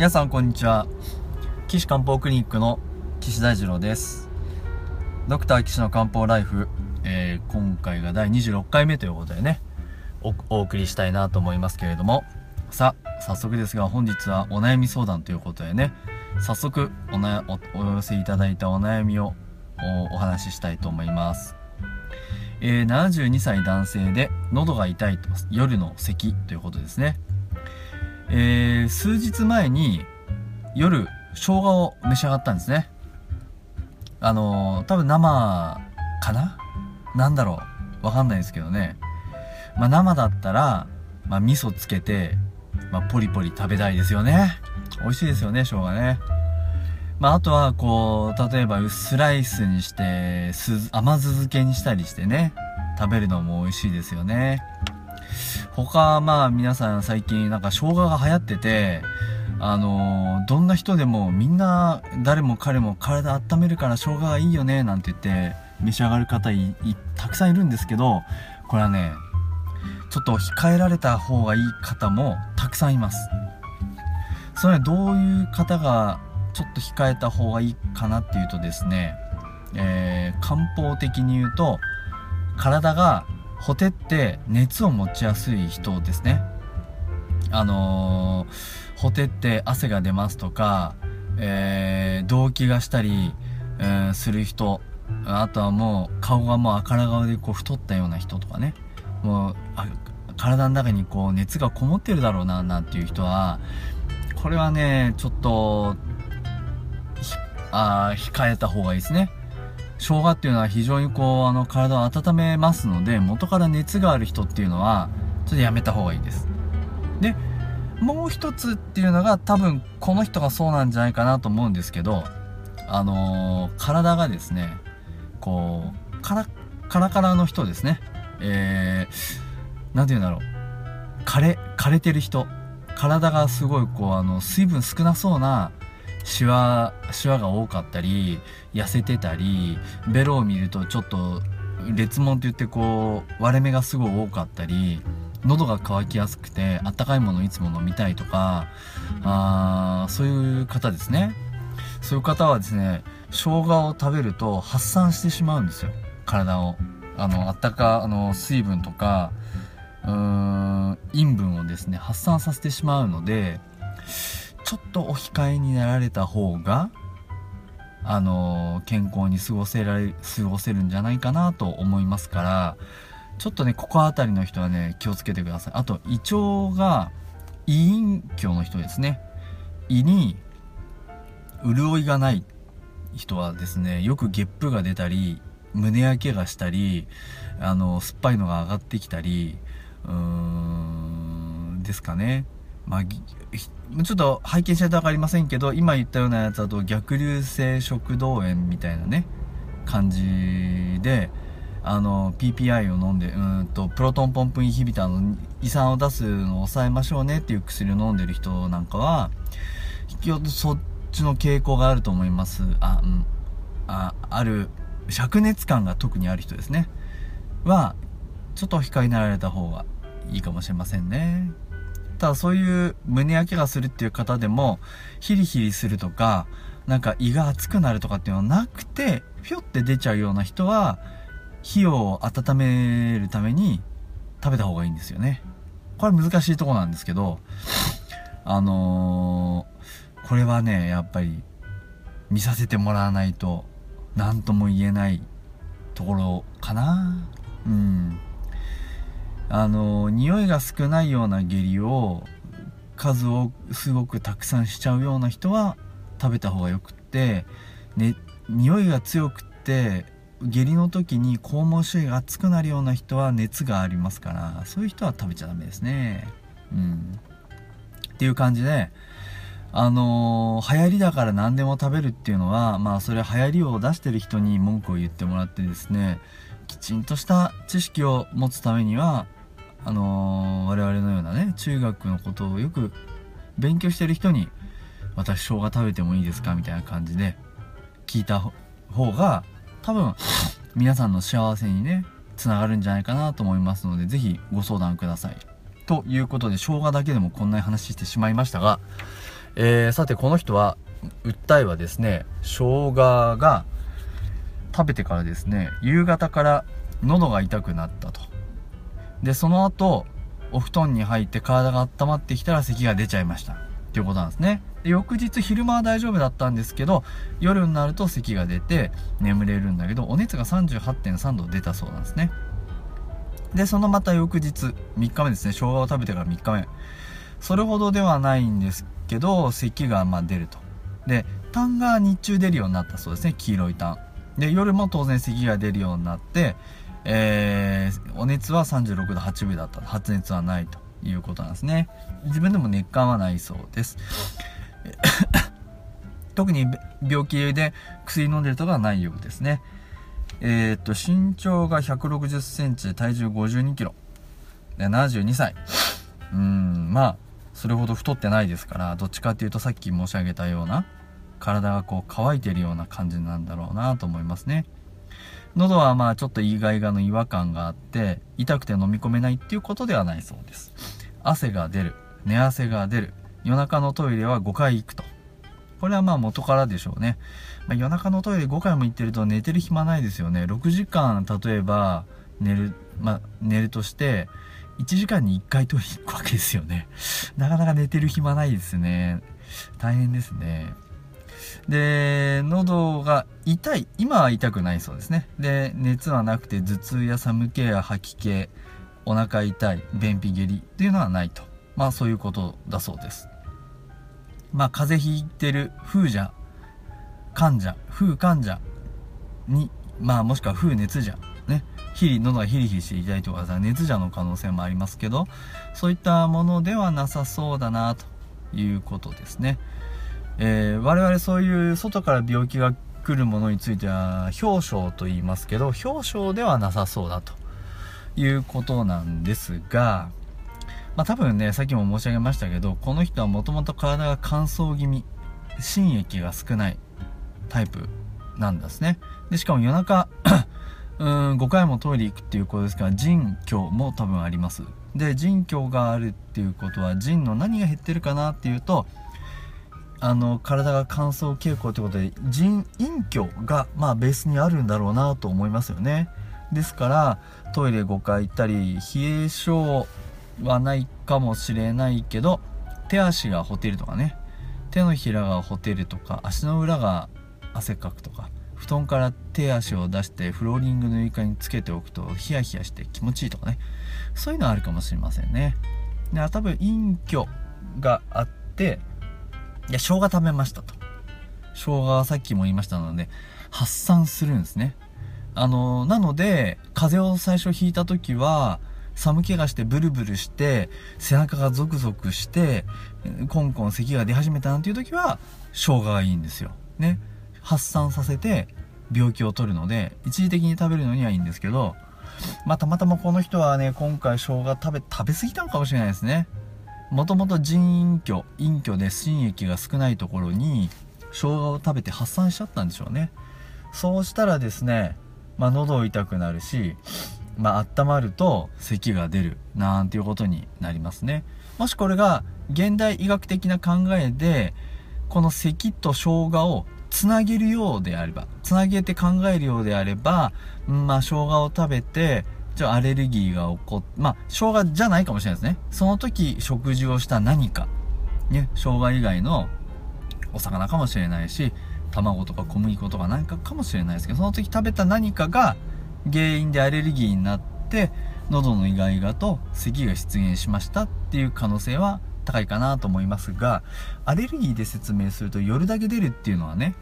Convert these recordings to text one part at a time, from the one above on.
皆さんこんにちは。岸漢方クリニックの岸大二郎です。ドクター岸の漢方ライフ、えー、今回が第26回目ということでねお送りしたいなと思いますけれども。さあ早速ですが本日はお悩み相談ということでね早速おなおお寄せいただいたお悩みをお話ししたいと思います。えー、72歳男性で喉が痛いと夜の咳ということですね。えー、数日前に夜生姜を召し上がったんですね。あのー、多分生かな？なんだろう？わかんないですけどね。まあ生だったら、まあ、味噌つけて、まあ、ポリポリ食べたいですよね。美味しいですよね生姜ね。まあ、あとは、こう、例えば、スライスにして、甘酢漬けにしたりしてね、食べるのも美味しいですよね。他、まあ皆さん最近なんか生姜が流行ってて、あのー、どんな人でもみんな誰も彼も体温めるから生姜がいいよねなんて言って召し上がる方いたくさんいるんですけどこれはねちょっと控えられた方がいい方もたくさんいます。それはどういう方がちょっと控えた方がいいかなっていうとですね、えー、漢方的に言うと体がほてって熱を持ちやすい人ですね。あのー、ほてって汗が出ますとか、えー、動悸がしたり、えー、する人あとはもう顔がもう赤ら顔でこう太ったような人とかね。もう体の中にこう熱がこもってるだろうななんていう人はこれはねちょっとあ控えた方がいいですね。生姜っていうのは非常にこう、あの、体を温めますので、元から熱がある人っていうのは、ちょっとやめた方がいいです。で、もう一つっていうのが多分この人がそうなんじゃないかなと思うんですけど、あのー、体がですね、こう、カラカラカラの人ですね。えー、なんて言うんだろう。枯れ、枯れてる人。体がすごいこう、あの、水分少なそうなシワシワが多かったり痩せてたりベロを見るとちょっと裂紋って言ってこう割れ目がすごい多かったり喉が渇きやすくてあったかいものをいつも飲みたいとかあそういう方ですね。そういう方はですね生姜を食べると発散してしまうんですよ。体を。あのあったかあの水分とかうーん塩分をですね発散させてしまうのでちょっとお控えになられた方があの健康に過ごせられ過ごせるんじゃないかなと思いますからちょっとねここあたりの人はね気をつけてください。あと胃腸が胃隠居の人ですね。胃に潤いがない人はですねよくゲップが出たり胸焼けがしたりあの酸っぱいのが上がってきたりうーんですかね。まあ、ちょっと拝見しないと分かりませんけど、今言ったようなやつだと逆流性食道炎みたいなね、感じで、あの、PPI を飲んで、うんと、プロトンポンプインヒビターの胃酸を出すのを抑えましょうねっていう薬を飲んでる人なんかは、そっちの傾向があると思います。あ、うん。あ、ある、灼熱感が特にある人ですね。は、ちょっと控えになられた方がいいかもしれませんね。ただそういう胸焼けがするっていう方でも、ヒリヒリするとか、なんか胃が熱くなるとかっていうのはなくて、ぴょって出ちゃうような人は、火を温めるために食べた方がいいんですよね。これ難しいとこなんですけど、あのー、これはね、やっぱり見させてもらわないと何とも言えないところかな。うん。あの匂いが少ないような下痢を数をすごくたくさんしちゃうような人は食べた方がよくって、ね、匂いが強くって下痢の時に肛門周囲が熱くなるような人は熱がありますからそういう人は食べちゃダメですね。うん。っていう感じであのー、流行りだから何でも食べるっていうのはまあそれ流行りを出してる人に文句を言ってもらってですねきちんとした知識を持つためにはあのー、我々のようなね中学のことをよく勉強してる人に私生姜食べてもいいですかみたいな感じで聞いた方が多分皆さんの幸せにねつながるんじゃないかなと思いますので是非ご相談ください。ということで生姜だけでもこんな話してしまいましたがえー、さてこの人は訴えはですね生姜が食べてからですね夕方から喉が痛くなったと。でその後お布団に入って体が温まってきたら咳が出ちゃいました。っていうことなんですね。で翌日昼間は大丈夫だったんですけど夜になると咳が出て眠れるんだけどお熱が38.3度出たそうなんですね。でそのまた翌日3日目ですね。生姜を食べてから3日目。それほどではないんですけど咳がま出ると。で痰が日中出るようになったそうですね。黄色い痰。で夜も当然咳が出るようになってえー、お熱は36度8分だった発熱はないということなんですね。自分でも熱感はないそうです。特に病気で薬飲んでるとかはないようですね。えー、っと身長が1 6 0センチ体重5 2キロ。72歳うんまあそれほど太ってないですからどっちかっていうとさっき申し上げたような体がこう乾いてるような感じなんだろうなと思いますね。喉はまあちょっとイガイガの違和感があって痛くて飲み込めないっていうことではないそうです。汗が出る寝汗が出る夜中のトイレは5回行くと。これはまあ元からでしょうね、まあ、夜中のトイレ5回も行ってると寝てる暇ないですよね。6時間例えば寝るまあ寝るとして1時間に1回トイレ行くわけですよね。なかなか寝てる暇ないですね。大変ですね。で、喉が痛い。今は痛くないそうですね。で、熱はなくて頭痛や寒気や吐き気、お腹痛い、便秘下痢っていうのはないと。まあそういうことだそうです。まあ風邪ひいてる風邪、患者、風患者に、まあもしくは風熱者、ね。ヒリ、喉がヒリヒリして痛いとかさ、熱者の可能性もありますけど、そういったものではなさそうだなということですね。えー、我々そういう外から病気が来るものについては表彰と言いますけど表彰ではなさそうだということなんですが、まあ、多分ねさっきも申し上げましたけどこの人はもともと体が乾燥気味心液が少ないタイプなんですね。でしかも夜中 うん5回もトイレ行くっていうことですから腎虚も多分あります。で腎虚があるっていうことは腎の何が減ってるかなっていうとあの体が乾燥傾向ということで腎隠居がまあベースにあるんだろうなと思いますよね。ですからトイレ5回行ったり冷え性はないかもしれないけど手足がほてるとかね。手のひらがほてるとか足の裏が汗かくとか布団から手足を出してフローリングの床につけておくとヒヤヒヤして気持ちいいとかね。そういうのはあるかもしれませんね。で多分隠居があっていや、生姜食べましたと。生姜はさっきも言いましたので、発散するんですね。あの、なので、風邪を最初ひいた時は、寒気がしてブルブルして、背中がゾクゾクして、コンコン咳が出始めたなんていう時は、生姜がいいんですよ。ね。発散させて、病気を取るので、一時的に食べるのにはいいんですけど、まあ、たまたまこの人はね、今回生姜食べ、食べ過ぎたのかもしれないですね。もともと腎隠居隠居で心液が少ないところに生姜を食べて発散しちゃったんでしょうね。そうしたらですねまあ喉痛くなるしまあ温まると咳が出るなんていうことになりますね。もしこれが現代医学的な考えでこの咳と生姜をつなげるようであればつなげて考えるようであればまあ生姜を食べてちょアレルギーが起こっ、まあ、生姜じゃないかもしれないですね。その時食事をした何か、ね、生姜以外のお魚かもしれないし、卵とか小麦粉とか何かかもしれないですけど、その時食べた何かが原因でアレルギーになって、喉のイガイガと咳が出現しましたっていう可能性は高いかなと思いますが、アレルギーで説明すると夜だけ出るっていうのはね、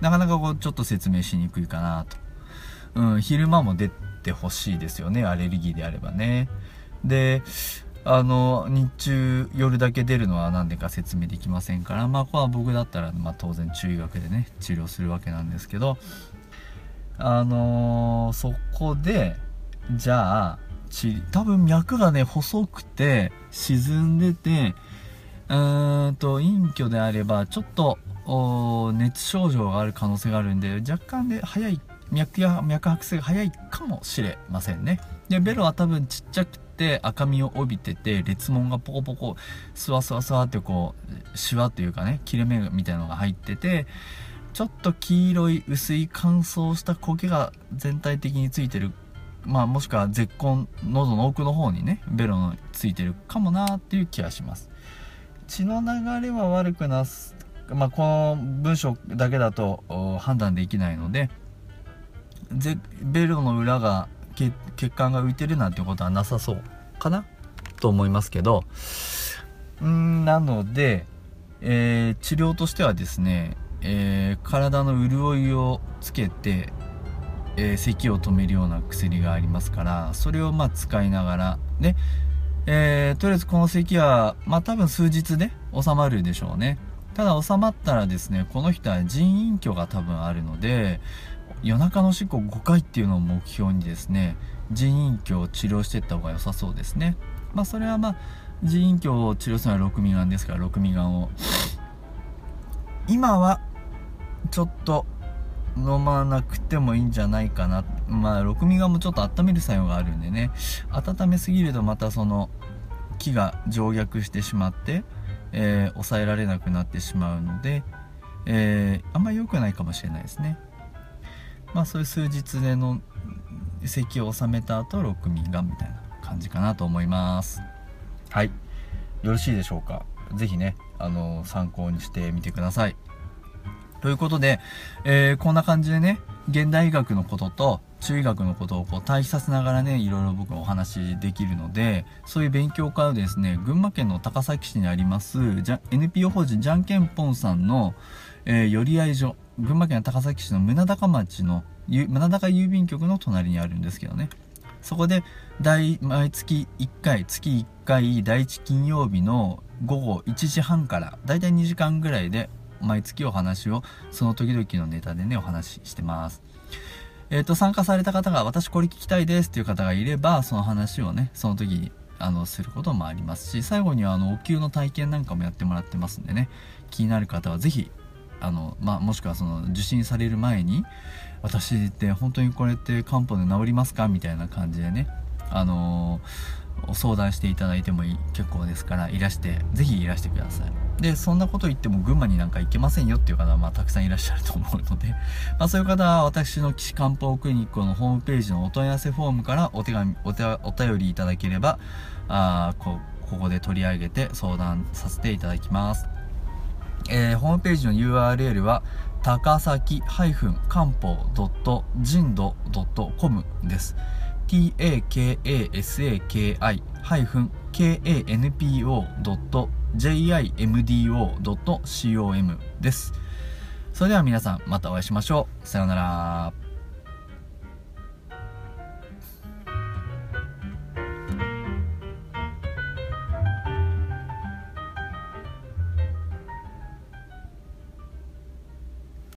なかなかこうちょっと説明しにくいかなと。うん、昼間も出てほしいですよね。アレルギーであればね。であの日中夜だけ出るのは何でか説明できませんから。まあここは僕だったら、まあ、当然中医学でね治療するわけなんですけど。あのー、そこでじゃあ多分脈がね細くて沈んでてうーんと隠居であればちょっと熱症状がある可能性があるんで若干で早い脈や脈拍性が早いかもしれませんね。でベロは多分ちっちゃくて赤みを帯びてて裂紋がポコポコスワスワスワってこうシワというかね切れ目みたいのが入っててちょっと黄色い薄い乾燥した苔が全体的についてる。まあもしくは絶根喉の奥の方にねベロのついてるかもなっていう気がします。血の流れは悪くなすまあこの文章だけだと判断できないのでベロの裏が血管が浮いてるなんてことはなさそうかなと思いますけど。んなので、えー、治療としてはですね、えー、体の潤いをつけて、えー、咳を止めるような薬がありますからそれをまあ使いながらで、えー、とりあえずこの咳はまあ多分数日で収まるでしょうね。ただ収まったらですねこの人は腎隠居が多分あるので夜中の執行5回っていうのを目標にですね腎隠居を治療していった方が良さそうですね。まあそれはまあ腎隠居を治療するのは6味丸ですから6味丸を。今はちょっと飲まなくてもいいんじゃないかな。まあ6味丸もちょっと温める作用があるんでね。温めすぎるとまたその木が静脈してしまって、えー、抑えられなくなってしまうので、えー、あんまり良くないかもしれないですね。まあそういう数日での席を収めた後6ミガみたいな感じかなと思います。はい。よろしいでしょうか。是非ねあの参考にしてみてください。ということで、えー、こんな感じでね現代医学のことと中医学のことをこう対比させながらねいろいろ僕お話しできるのでそういう勉強会をですね群馬県の高崎市にありますじゃ NPO 法人じゃんけんぽんさんの、えー、寄り合い所群馬県高崎市の宗高町の宗高郵便局の隣にあるんですけどね。そこで毎月1回月1回第1金曜日の午後1時半からだいたい2時間ぐらいで毎月お話をその時々のネタでねお話ししてます。えっ、ー、と参加された方が私これ聞きたいですっていう方がいればその話をねその時にあのすることもありますし最後にはあのお灸の体験なんかもやってもらってますんでね。気になる方は是非あの、まあ、もしくはその受診される前に私って本当にこれって漢方で治りますかみたいな感じでねあのー、相談していただいてもいい結構ですからいらして是非いらしてください。でそんなこと言っても群馬になんか行けませんよっていう方は、まあ、たくさんいらっしゃると思うので、まあ、そういう方は私の岸漢方クリニックのホームページのお問い合わせフォームからお手紙お手お便りいただければあこここで取り上げて相談させていただきますえー、ホームページの URL は高崎漢方人道 .com です takasaki-kanpo.com。jimdo.com です。それでは皆さんまたお会いしましょう。さようなら。